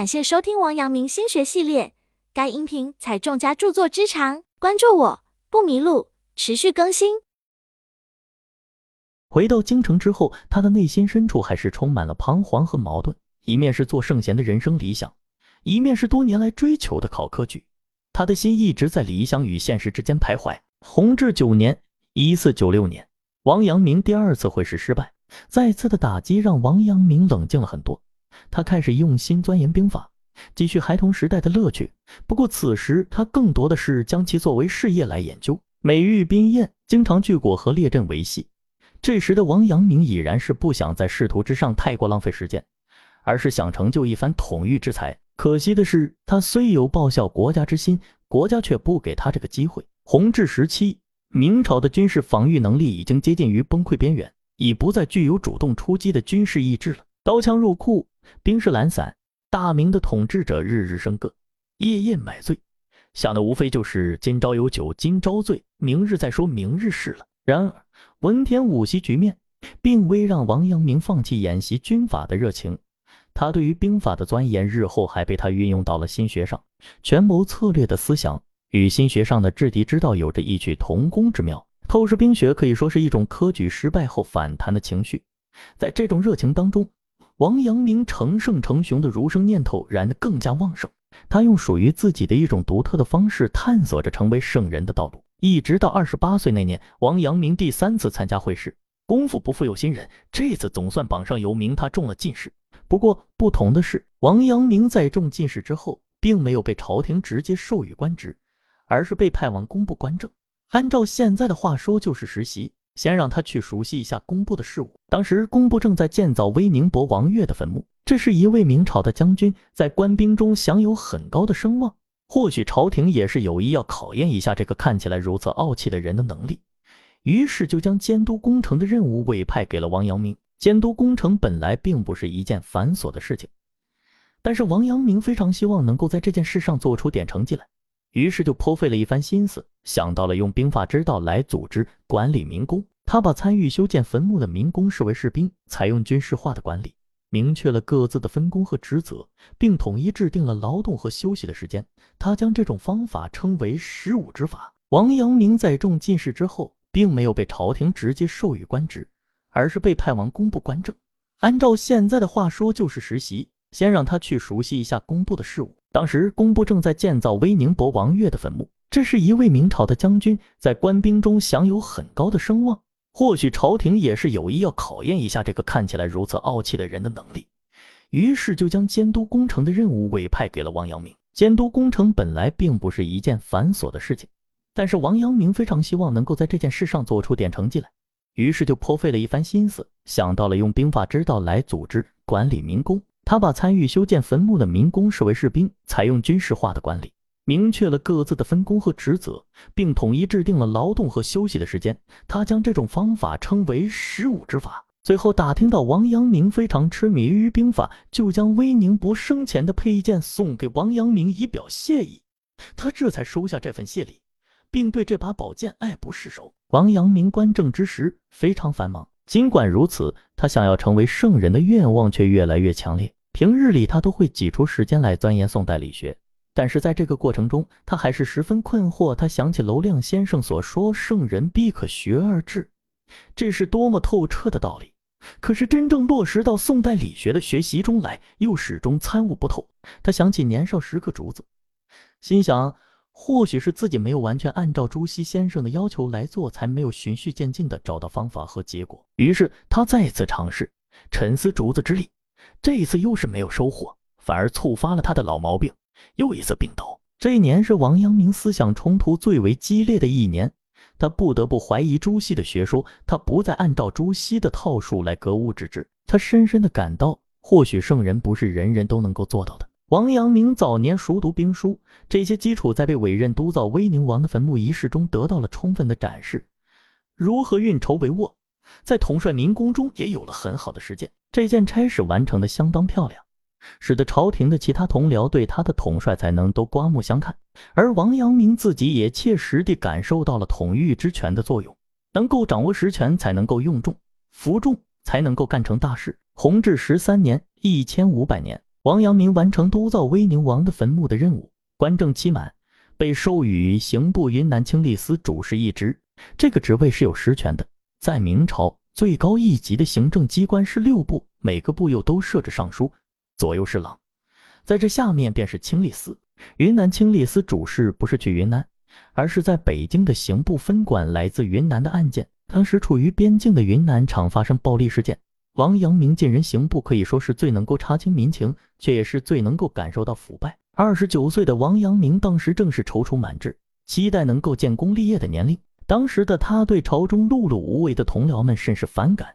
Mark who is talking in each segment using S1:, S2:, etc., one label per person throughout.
S1: 感谢收听王阳明心学系列，该音频采众家著作之长，关注我不迷路，持续更新。
S2: 回到京城之后，他的内心深处还是充满了彷徨和矛盾，一面是做圣贤的人生理想，一面是多年来追求的考科举，他的心一直在理想与现实之间徘徊。弘治九年（一四九六年），王阳明第二次会试失败，再次的打击让王阳明冷静了很多。他开始用心钻研兵法，继续孩童时代的乐趣。不过此时他更多的是将其作为事业来研究，美玉宾宴，经常聚国和列阵为戏。这时的王阳明已然是不想在仕途之上太过浪费时间，而是想成就一番统御之才。可惜的是，他虽有报效国家之心，国家却不给他这个机会。弘治时期，明朝的军事防御能力已经接近于崩溃边缘，已不再具有主动出击的军事意志了。刀枪入库。兵士懒散，大明的统治者日日笙歌，夜夜买醉，想的无非就是今朝有酒今朝醉，明日再说明日事了。然而文田武习局面，并未让王阳明放弃演习军法的热情。他对于兵法的钻研，日后还被他运用到了心学上，权谋策略的思想与心学上的制敌之道有着异曲同工之妙。透视兵学可以说是一种科举失败后反弹的情绪，在这种热情当中。王阳明成圣成雄的儒生念头燃得更加旺盛，他用属于自己的一种独特的方式探索着成为圣人的道路。一直到二十八岁那年，王阳明第三次参加会试，功夫不负有心人，这次总算榜上有名，他中了进士。不过不同的是，王阳明在中进士之后，并没有被朝廷直接授予官职，而是被派往工部官政，按照现在的话说，就是实习。先让他去熟悉一下工部的事务。当时工部正在建造威宁伯王岳的坟墓，这是一位明朝的将军，在官兵中享有很高的声望。或许朝廷也是有意要考验一下这个看起来如此傲气的人的能力，于是就将监督工程的任务委派给了王阳明。监督工程本来并不是一件繁琐的事情，但是王阳明非常希望能够在这件事上做出点成绩来。于是就颇费了一番心思，想到了用兵法之道来组织管理民工。他把参与修建坟墓的民工视为士兵，采用军事化的管理，明确了各自的分工和职责，并统一制定了劳动和休息的时间。他将这种方法称为“十五之法”。王阳明在中进士之后，并没有被朝廷直接授予官职，而是被派往工部官政。按照现在的话说，就是实习。先让他去熟悉一下工部的事务。当时工部正在建造威宁伯王岳的坟墓，这是一位明朝的将军，在官兵中享有很高的声望。或许朝廷也是有意要考验一下这个看起来如此傲气的人的能力，于是就将监督工程的任务委派给了王阳明。监督工程本来并不是一件繁琐的事情，但是王阳明非常希望能够在这件事上做出点成绩来，于是就颇费了一番心思，想到了用兵法之道来组织管理民工。他把参与修建坟墓的民工视为士兵，采用军事化的管理，明确了各自的分工和职责，并统一制定了劳动和休息的时间。他将这种方法称为“十五之法”。最后打听到王阳明非常痴迷于兵法，就将威宁伯生前的佩剑送给王阳明以表谢意。他这才收下这份谢礼，并对这把宝剑爱不释手。王阳明观政之时非常繁忙，尽管如此，他想要成为圣人的愿望却越来越强烈。平日里，他都会挤出时间来钻研宋代理学，但是在这个过程中，他还是十分困惑。他想起楼亮先生所说“圣人必可学而治”，这是多么透彻的道理！可是真正落实到宋代理学的学习中来，又始终参悟不透。他想起年少时刻竹子，心想，或许是自己没有完全按照朱熹先生的要求来做，才没有循序渐进地找到方法和结果。于是他再次尝试，沉思竹子之力。这一次又是没有收获，反而触发了他的老毛病，又一次病倒。这一年是王阳明思想冲突最为激烈的一年，他不得不怀疑朱熹的学说，他不再按照朱熹的套数来格物致知。他深深的感到，或许圣人不是人人都能够做到的。王阳明早年熟读兵书，这些基础在被委任督造威宁王的坟墓仪式中得到了充分的展示。如何运筹帷幄？在统帅民工中也有了很好的实践，这件差事完成的相当漂亮，使得朝廷的其他同僚对他的统帅才能都刮目相看。而王阳明自己也切实地感受到了统御之权的作用，能够掌握实权，才能够用众服众，才能够干成大事。弘治十三年（一千五百年），王阳明完成督造威宁王的坟墓的任务，官正期满，被授予刑部云南清吏司主事一职。这个职位是有实权的。在明朝，最高一级的行政机关是六部，每个部又都设置尚书、左右侍郎，在这下面便是清吏司。云南清吏司主事不是去云南，而是在北京的刑部分管来自云南的案件。当时处于边境的云南常发生暴力事件，王阳明进人刑部可以说是最能够查清民情，却也是最能够感受到腐败。二十九岁的王阳明当时正是踌躇满志，期待能够建功立业的年龄。当时的他对朝中碌碌无为的同僚们甚是反感，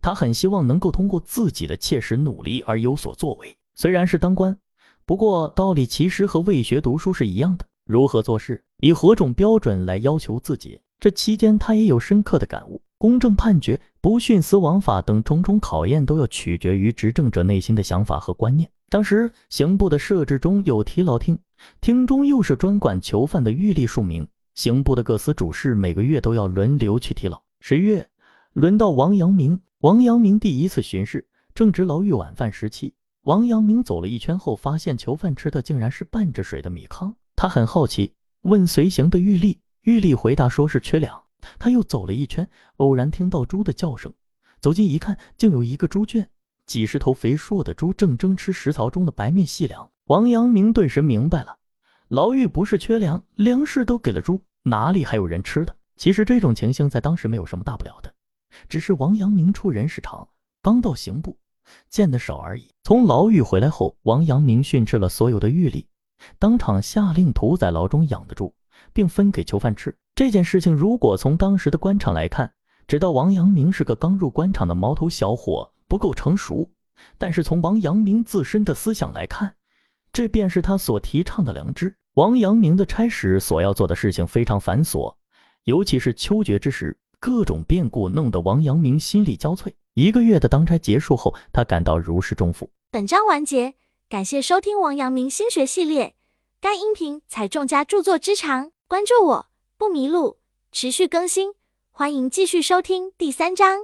S2: 他很希望能够通过自己的切实努力而有所作为。虽然是当官，不过道理其实和未学读书是一样的，如何做事，以何种标准来要求自己。这期间，他也有深刻的感悟：公正判决、不徇私枉法等种种考验，都要取决于执政者内心的想法和观念。当时刑部的设置中有提牢厅，厅中又是专管囚犯的狱吏数名，刑部的各司主事每个月都要轮流去提牢。十月，轮到王阳明。王阳明第一次巡视，正值牢狱晚饭时期。王阳明走了一圈后，发现囚犯吃的竟然是拌着水的米糠，他很好奇，问随行的狱吏。玉立回答说是缺粮，他又走了一圈，偶然听到猪的叫声，走近一看，竟有一个猪圈，几十头肥硕的猪正争吃食槽中的白面细粮。王阳明顿时明白了，牢狱不是缺粮，粮食都给了猪，哪里还有人吃的？其实这种情形在当时没有什么大不了的，只是王阳明出人事场，刚到刑部，见得少而已。从牢狱回来后，王阳明训斥了所有的狱吏，当场下令屠宰牢中养的猪。并分给囚犯吃这件事情，如果从当时的官场来看，知道王阳明是个刚入官场的毛头小伙，不够成熟。但是从王阳明自身的思想来看，这便是他所提倡的良知。王阳明的差使所要做的事情非常繁琐，尤其是秋决之时，各种变故弄得王阳明心力交瘁。一个月的当差结束后，他感到如释重负。
S1: 本章完结，感谢收听王阳明心学系列。该音频采众家著作之长。关注我不迷路，持续更新，欢迎继续收听第三章。